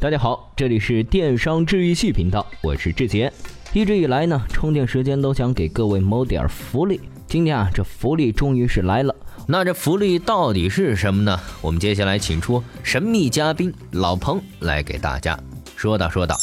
大家好，这里是电商治愈系频道，我是志杰。一直以来呢，充电时间都想给各位谋点福利，今天啊，这福利终于是来了。那这福利到底是什么呢？我们接下来请出神秘嘉宾老彭来给大家说道说道。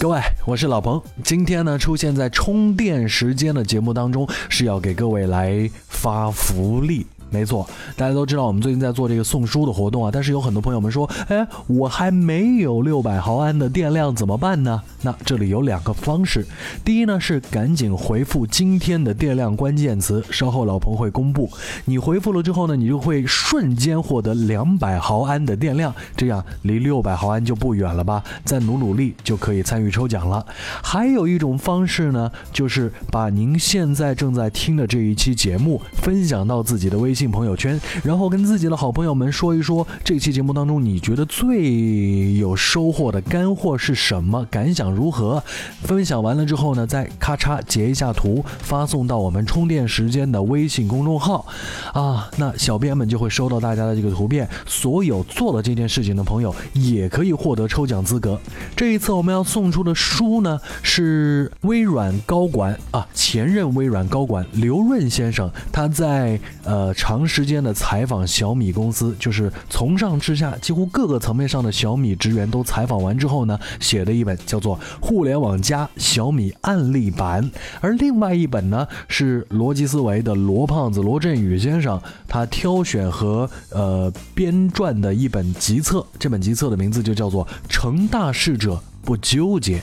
各位，我是老彭，今天呢出现在充电时间的节目当中，是要给各位来发福利。没错，大家都知道我们最近在做这个送书的活动啊，但是有很多朋友们说，哎，我还没有六百毫安的电量怎么办呢？那这里有两个方式，第一呢是赶紧回复今天的电量关键词，稍后老彭会公布。你回复了之后呢，你就会瞬间获得两百毫安的电量，这样离六百毫安就不远了吧？再努努力就可以参与抽奖了。还有一种方式呢，就是把您现在正在听的这一期节目分享到自己的微微信。朋友圈，然后跟自己的好朋友们说一说这期节目当中你觉得最有收获的干货是什么，感想如何？分享完了之后呢，再咔嚓截一下图，发送到我们充电时间的微信公众号啊，那小编们就会收到大家的这个图片。所有做了这件事情的朋友也可以获得抽奖资格。这一次我们要送出的书呢，是微软高管啊，前任微软高管刘润先生，他在呃长。时间的采访小米公司，就是从上至下几乎各个层面上的小米职员都采访完之后呢，写的一本叫做《互联网加小米案例版》，而另外一本呢是逻辑思维的罗胖子罗振宇先生他挑选和呃编撰的一本集册，这本集册的名字就叫做《成大事者不纠结》。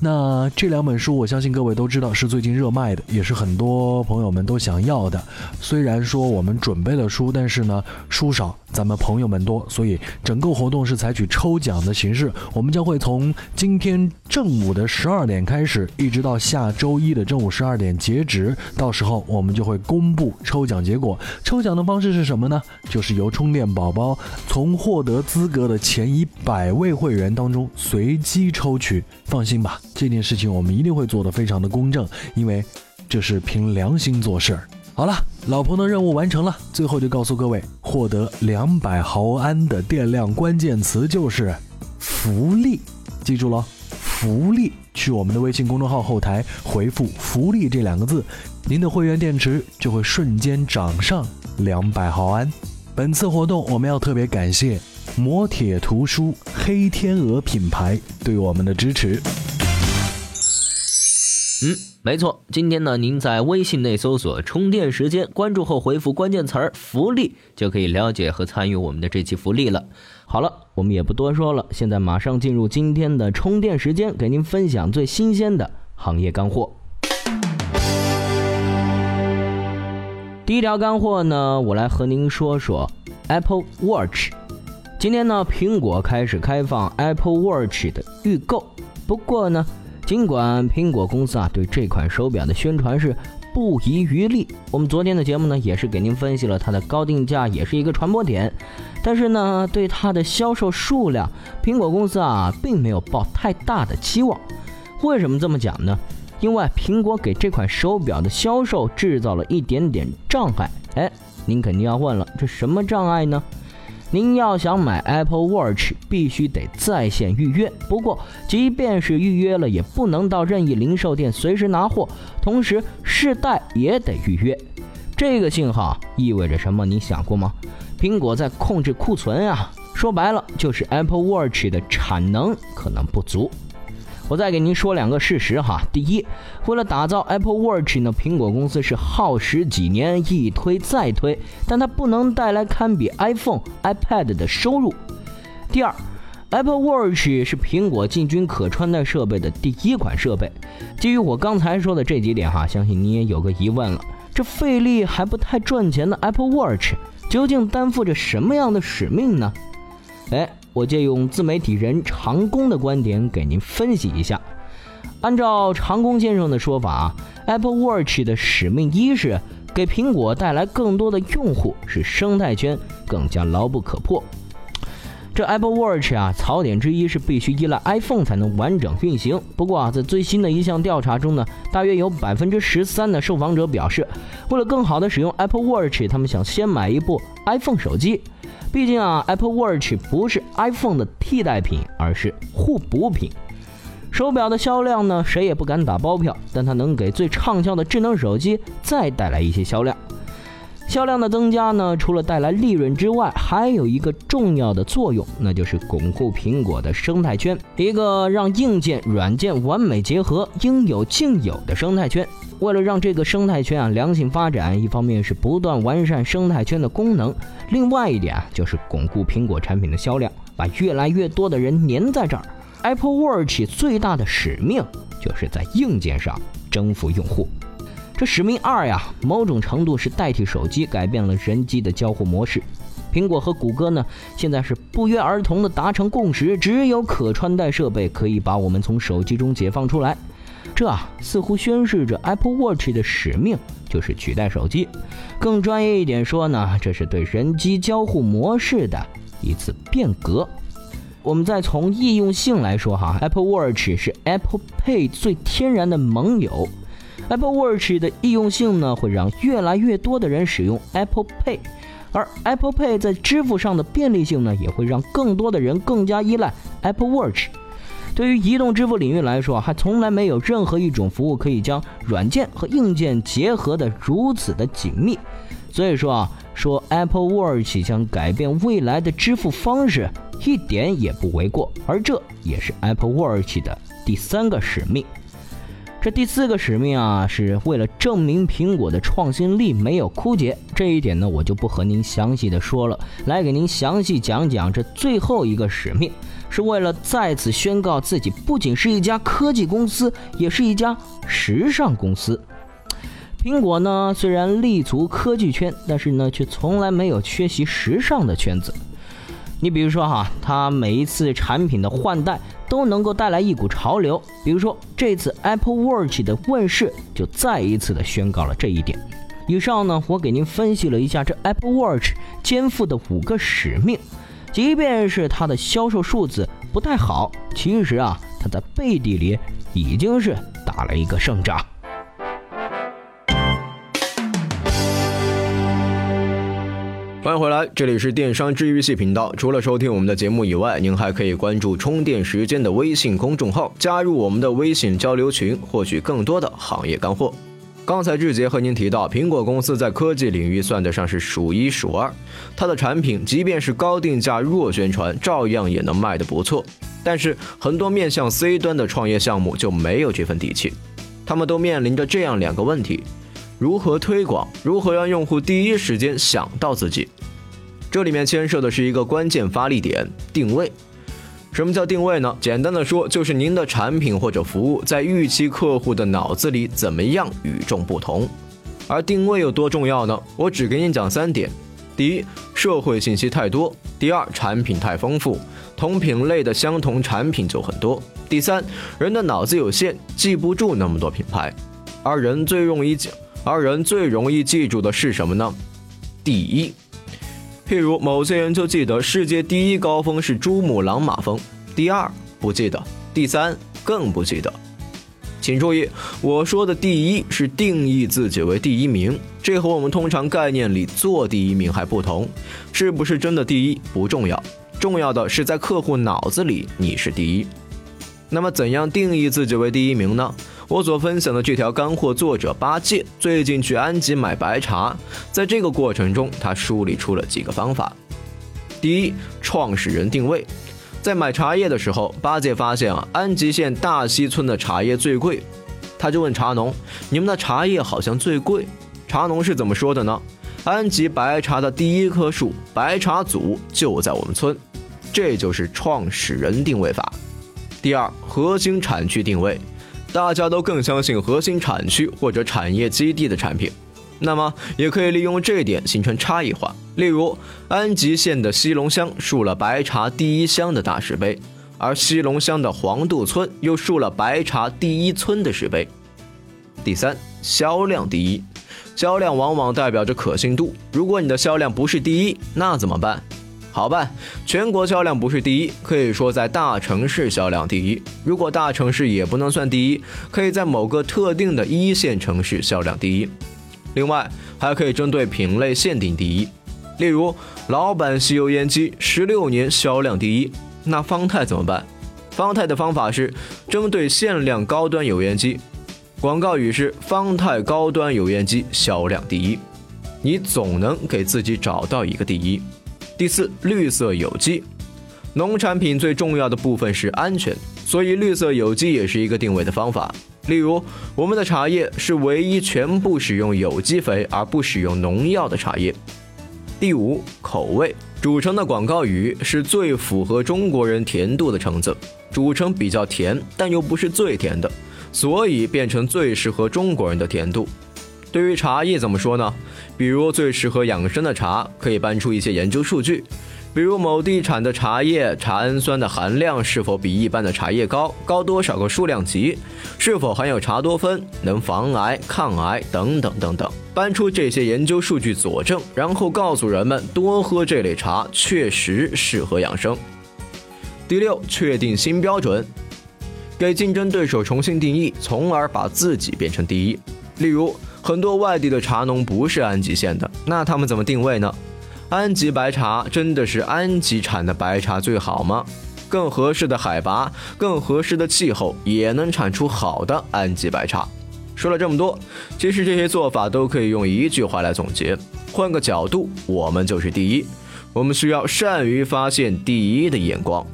那这两本书，我相信各位都知道是最近热卖的，也是很多朋友们都想要的。虽然说我们准备了书，但是呢，书少。咱们朋友们多，所以整个活动是采取抽奖的形式。我们将会从今天正午的十二点开始，一直到下周一的正午十二点截止。到时候我们就会公布抽奖结果。抽奖的方式是什么呢？就是由充电宝宝从获得资格的前一百位会员当中随机抽取。放心吧，这件事情我们一定会做得非常的公正，因为这是凭良心做事儿。好了，老彭的任务完成了。最后就告诉各位，获得两百毫安的电量，关键词就是福利，记住了，福利。去我们的微信公众号后台回复“福利”这两个字，您的会员电池就会瞬间涨上两百毫安。本次活动我们要特别感谢磨铁图书、黑天鹅品牌对我们的支持。嗯。没错，今天呢，您在微信内搜索“充电时间”，关注后回复关键词儿“福利”，就可以了解和参与我们的这期福利了。好了，我们也不多说了，现在马上进入今天的充电时间，给您分享最新鲜的行业干货。第一条干货呢，我来和您说说 Apple Watch。今天呢，苹果开始开放 Apple Watch 的预购，不过呢。尽管苹果公司啊对这款手表的宣传是不遗余力，我们昨天的节目呢也是给您分析了它的高定价也是一个传播点，但是呢对它的销售数量，苹果公司啊并没有抱太大的期望。为什么这么讲呢？因为苹果给这款手表的销售制造了一点点障碍。哎，您肯定要问了，这什么障碍呢？您要想买 Apple Watch，必须得在线预约。不过，即便是预约了，也不能到任意零售店随时拿货，同时试戴也得预约。这个信号意味着什么？你想过吗？苹果在控制库存啊！说白了，就是 Apple Watch 的产能可能不足。我再给您说两个事实哈。第一，为了打造 Apple Watch 呢，苹果公司是耗时几年，一推再推，但它不能带来堪比 iPhone、iPad 的收入。第二，Apple Watch 是苹果进军可穿戴设备的第一款设备。基于我刚才说的这几点哈，相信你也有个疑问了：这费力还不太赚钱的 Apple Watch，究竟担负着什么样的使命呢？哎。我借用自媒体人长工的观点给您分析一下。按照长工先生的说法，Apple Watch 的使命一是给苹果带来更多的用户，使生态圈更加牢不可破。这 Apple Watch 啊，槽点之一是必须依赖 iPhone 才能完整运行。不过啊，在最新的一项调查中呢，大约有百分之十三的受访者表示，为了更好的使用 Apple Watch，他们想先买一部 iPhone 手机。毕竟啊，Apple Watch 不是 iPhone 的替代品，而是互补品。手表的销量呢，谁也不敢打包票，但它能给最畅销的智能手机再带来一些销量。销量的增加呢，除了带来利润之外，还有一个重要的作用，那就是巩固苹果的生态圈，一个让硬件、软件完美结合、应有尽有的生态圈。为了让这个生态圈啊良性发展，一方面是不断完善生态圈的功能，另外一点啊就是巩固苹果产品的销量，把越来越多的人粘在这儿。Apple Watch 最大的使命就是在硬件上征服用户。这使命二呀，某种程度是代替手机，改变了人机的交互模式。苹果和谷歌呢，现在是不约而同的达成共识，只有可穿戴设备可以把我们从手机中解放出来。这啊，似乎宣示着 Apple Watch 的使命就是取代手机。更专业一点说呢，这是对人机交互模式的一次变革。我们再从易用性来说哈，Apple Watch 是 Apple Pay 最天然的盟友。Apple Watch 的易用性呢，会让越来越多的人使用 Apple Pay，而 Apple Pay 在支付上的便利性呢，也会让更多的人更加依赖 Apple Watch。对于移动支付领域来说，还从来没有任何一种服务可以将软件和硬件结合的如此的紧密。所以说啊，说 Apple Watch 将改变未来的支付方式，一点也不为过。而这也是 Apple Watch 的第三个使命。这第四个使命啊，是为了证明苹果的创新力没有枯竭。这一点呢，我就不和您详细的说了，来给您详细讲讲这最后一个使命，是为了再次宣告自己不仅是一家科技公司，也是一家时尚公司。苹果呢，虽然立足科技圈，但是呢，却从来没有缺席时尚的圈子。你比如说哈，它每一次产品的换代都能够带来一股潮流。比如说这次 Apple Watch 的问世，就再一次的宣告了这一点。以上呢，我给您分析了一下这 Apple Watch 肩负的五个使命。即便是它的销售数字不太好，其实啊，它在背地里已经是打了一个胜仗。欢迎回来，这里是电商治愈系频道。除了收听我们的节目以外，您还可以关注充电时间的微信公众号，加入我们的微信交流群，获取更多的行业干货。刚才志杰和您提到，苹果公司在科技领域算得上是数一数二，它的产品即便是高定价、弱宣传，照样也能卖得不错。但是很多面向 C 端的创业项目就没有这份底气，他们都面临着这样两个问题。如何推广？如何让用户第一时间想到自己？这里面牵涉的是一个关键发力点——定位。什么叫定位呢？简单的说，就是您的产品或者服务在预期客户的脑子里怎么样与众不同。而定位有多重要呢？我只给你讲三点：第一，社会信息太多；第二，产品太丰富，同品类的相同产品就很多；第三，人的脑子有限，记不住那么多品牌。而人最容易记。而人最容易记住的是什么呢？第一，譬如某些人就记得世界第一高峰是珠穆朗玛峰，第二不记得，第三更不记得。请注意，我说的第一是定义自己为第一名，这和我们通常概念里做第一名还不同。是不是真的第一不重要，重要的是在客户脑子里你是第一。那么，怎样定义自己为第一名呢？我所分享的这条干货，作者八戒最近去安吉买白茶，在这个过程中，他梳理出了几个方法。第一，创始人定位，在买茶叶的时候，八戒发现啊，安吉县大溪村的茶叶最贵，他就问茶农：“你们的茶叶好像最贵？”茶农是怎么说的呢？安吉白茶的第一棵树，白茶祖就在我们村，这就是创始人定位法。第二，核心产区定位。大家都更相信核心产区或者产业基地的产品，那么也可以利用这点形成差异化。例如，安吉县的西龙乡树了白茶第一乡的大石碑，而西龙乡的黄渡村又树了白茶第一村的石碑。第三，销量第一，销量往往代表着可信度。如果你的销量不是第一，那怎么办？好办，全国销量不是第一，可以说在大城市销量第一。如果大城市也不能算第一，可以在某个特定的一线城市销量第一。另外，还可以针对品类限定第一。例如，老板吸油烟机十六年销量第一，那方太怎么办？方太的方法是针对限量高端油烟机，广告语是方太高端油烟机销量第一，你总能给自己找到一个第一。第四，绿色有机，农产品最重要的部分是安全，所以绿色有机也是一个定位的方法。例如，我们的茶叶是唯一全部使用有机肥而不使用农药的茶叶。第五，口味主城的广告语是最符合中国人甜度的橙子，主城比较甜，但又不是最甜的，所以变成最适合中国人的甜度。对于茶叶怎么说呢？比如最适合养生的茶，可以搬出一些研究数据。比如某地产的茶叶茶氨酸的含量是否比一般的茶叶高，高多少个数量级，是否含有茶多酚，能防癌抗癌等等等等，搬出这些研究数据佐证，然后告诉人们多喝这类茶确实适合养生。第六，确定新标准，给竞争对手重新定义，从而把自己变成第一。例如，很多外地的茶农不是安吉县的，那他们怎么定位呢？安吉白茶真的是安吉产的白茶最好吗？更合适的海拔，更合适的气候，也能产出好的安吉白茶。说了这么多，其实这些做法都可以用一句话来总结：换个角度，我们就是第一。我们需要善于发现第一的眼光。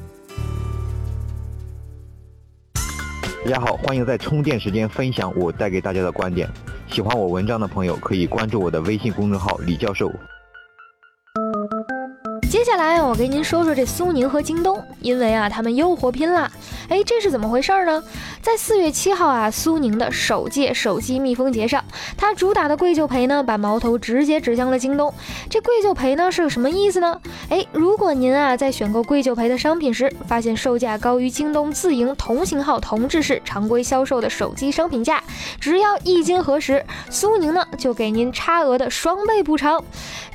大家好，欢迎在充电时间分享我带给大家的观点。喜欢我文章的朋友可以关注我的微信公众号李教授。接下来我给您说说这苏宁和京东，因为啊他们又火拼了。哎，这是怎么回事呢？在四月七号啊，苏宁的首届手机蜜蜂节上，它主打的贵就赔呢，把矛头直接指向了京东。这贵就赔呢是个什么意思呢？哎，如果您啊在选购贵就赔的商品时，发现售价高于京东自营同型号同质式常规销售的手机商品价，只要一经核实，苏宁呢就给您差额的双倍补偿。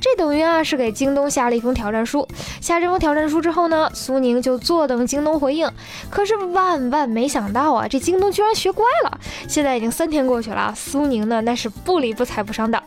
这等于啊是给京东下了一封挑战书。下这封挑战书之后呢，苏宁就坐等京东回应。可是万万没想到啊，这京东居然学乖了，现在已经三天过去了，苏宁呢那是不理不睬不上当。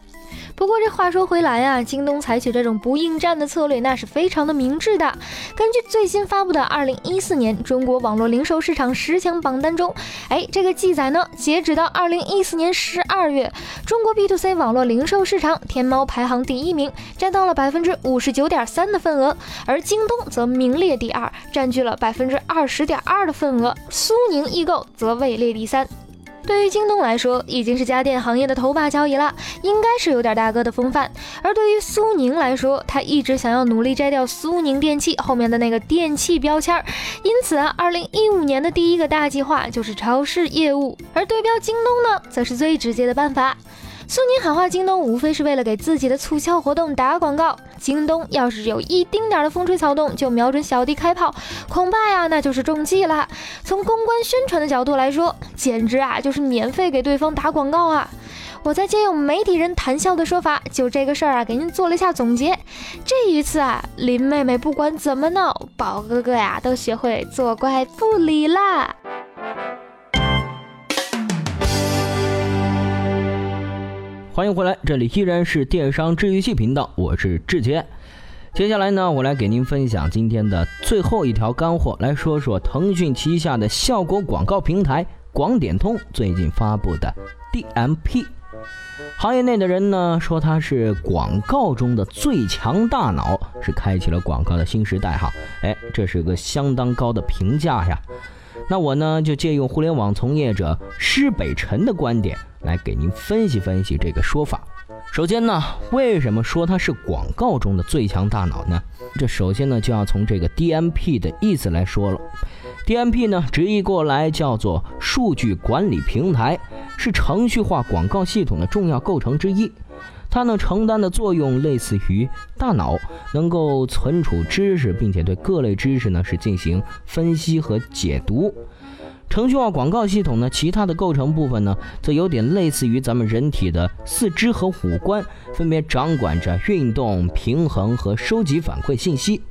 不过这话说回来啊，京东采取这种不应战的策略，那是非常的明智的。根据最新发布的二零一四年中国网络零售市场十强榜单中，哎，这个记载呢，截止到二零一四年十二月，中国 B to C 网络零售市场，天猫排行第一名，占到了百分之五十九点三的份额，而京东则名列第二，占据了百分之二十点二的份额，苏宁易购则位列第三。对于京东来说，已经是家电行业的头把交椅了，应该是有点大哥的风范。而对于苏宁来说，他一直想要努力摘掉苏宁电器后面的那个电器标签儿，因此啊，二零一五年的第一个大计划就是超市业务，而对标京东呢，则是最直接的办法。苏宁喊话京东，无非是为了给自己的促销活动打广告。京东要是有一丁点的风吹草动，就瞄准小弟开炮，恐怕呀，那就是中计了。从公关宣传的角度来说，简直啊，就是免费给对方打广告啊！我再借用媒体人谈笑的说法，就这个事儿啊，给您做了一下总结。这一次啊，林妹妹不管怎么闹，宝哥哥呀，都学会作怪不理啦。欢迎回来，这里依然是电商治愈系频道，我是志杰。接下来呢，我来给您分享今天的最后一条干货，来说说腾讯旗下的效果广告平台广点通最近发布的 DMP。行业内的人呢说它是广告中的最强大脑，是开启了广告的新时代哈。哎，这是个相当高的评价呀。那我呢就借用互联网从业者施北辰的观点。来给您分析分析这个说法。首先呢，为什么说它是广告中的最强大脑呢？这首先呢就要从这个 DMP 的意思来说了。DMP 呢直译过来叫做数据管理平台，是程序化广告系统的重要构成之一。它呢承担的作用类似于大脑，能够存储知识，并且对各类知识呢是进行分析和解读。程序化广告系统呢，其他的构成部分呢，则有点类似于咱们人体的四肢和五官，分别掌管着运动、平衡和收集反馈信息。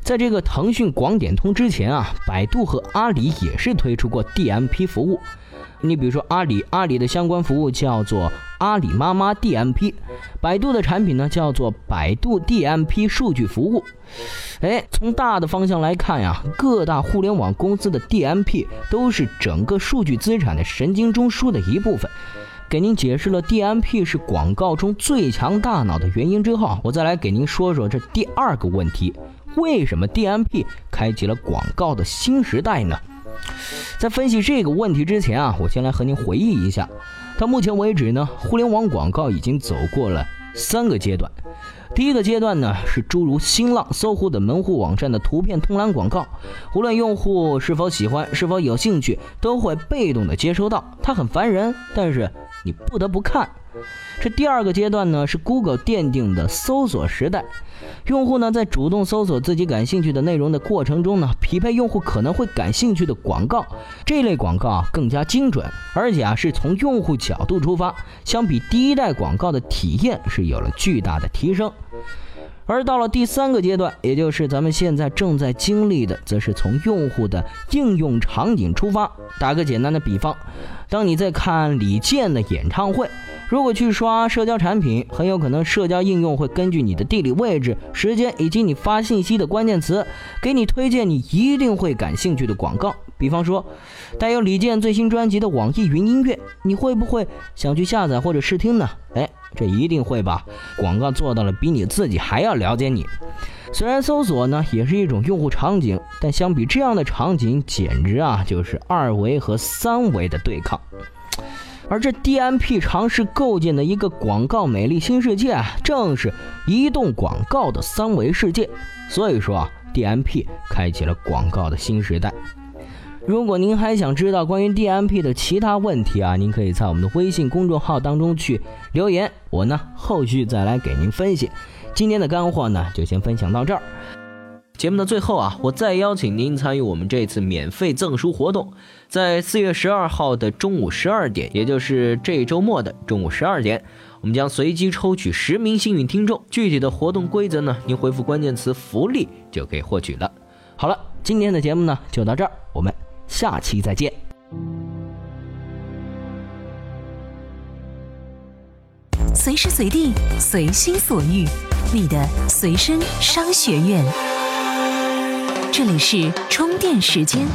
在这个腾讯广点通之前啊，百度和阿里也是推出过 DMP 服务。你比如说阿里，阿里的相关服务叫做阿里妈妈 DMP，百度的产品呢叫做百度 DMP 数据服务。哎，从大的方向来看呀，各大互联网公司的 DMP 都是整个数据资产的神经中枢的一部分。给您解释了 DMP 是广告中最强大脑的原因之后，我再来给您说说这第二个问题：为什么 DMP 开启了广告的新时代呢？在分析这个问题之前啊，我先来和您回忆一下，到目前为止呢，互联网广告已经走过了三个阶段。第一个阶段呢，是诸如新浪、搜狐等门户网站的图片通栏广告，无论用户是否喜欢、是否有兴趣，都会被动的接收到，它很烦人，但是。你不得不看。这第二个阶段呢，是 Google 奠定的搜索时代。用户呢，在主动搜索自己感兴趣的内容的过程中呢，匹配用户可能会感兴趣的广告。这类广告更加精准，而且啊，是从用户角度出发，相比第一代广告的体验是有了巨大的提升。而到了第三个阶段，也就是咱们现在正在经历的，则是从用户的应用场景出发。打个简单的比方，当你在看李健的演唱会，如果去刷社交产品，很有可能社交应用会根据你的地理位置、时间以及你发信息的关键词，给你推荐你一定会感兴趣的广告。比方说，带有李健最新专辑的网易云音乐，你会不会想去下载或者试听呢？哎。这一定会吧？广告做到了比你自己还要了解你。虽然搜索呢也是一种用户场景，但相比这样的场景，简直啊就是二维和三维的对抗。而这 DMP 尝试构建的一个广告美丽新世界，啊，正是移动广告的三维世界。所以说啊，DMP 开启了广告的新时代。如果您还想知道关于 DMP 的其他问题啊，您可以在我们的微信公众号当中去留言，我呢后续再来给您分析。今天的干货呢就先分享到这儿。节目的最后啊，我再邀请您参与我们这次免费赠书活动，在四月十二号的中午十二点，也就是这周末的中午十二点，我们将随机抽取十名幸运听众。具体的活动规则呢，您回复关键词“福利”就可以获取了。好了，今天的节目呢就到这儿，我们。下期再见。随时随地，随心所欲，你的随身商学院。这里是充电时间。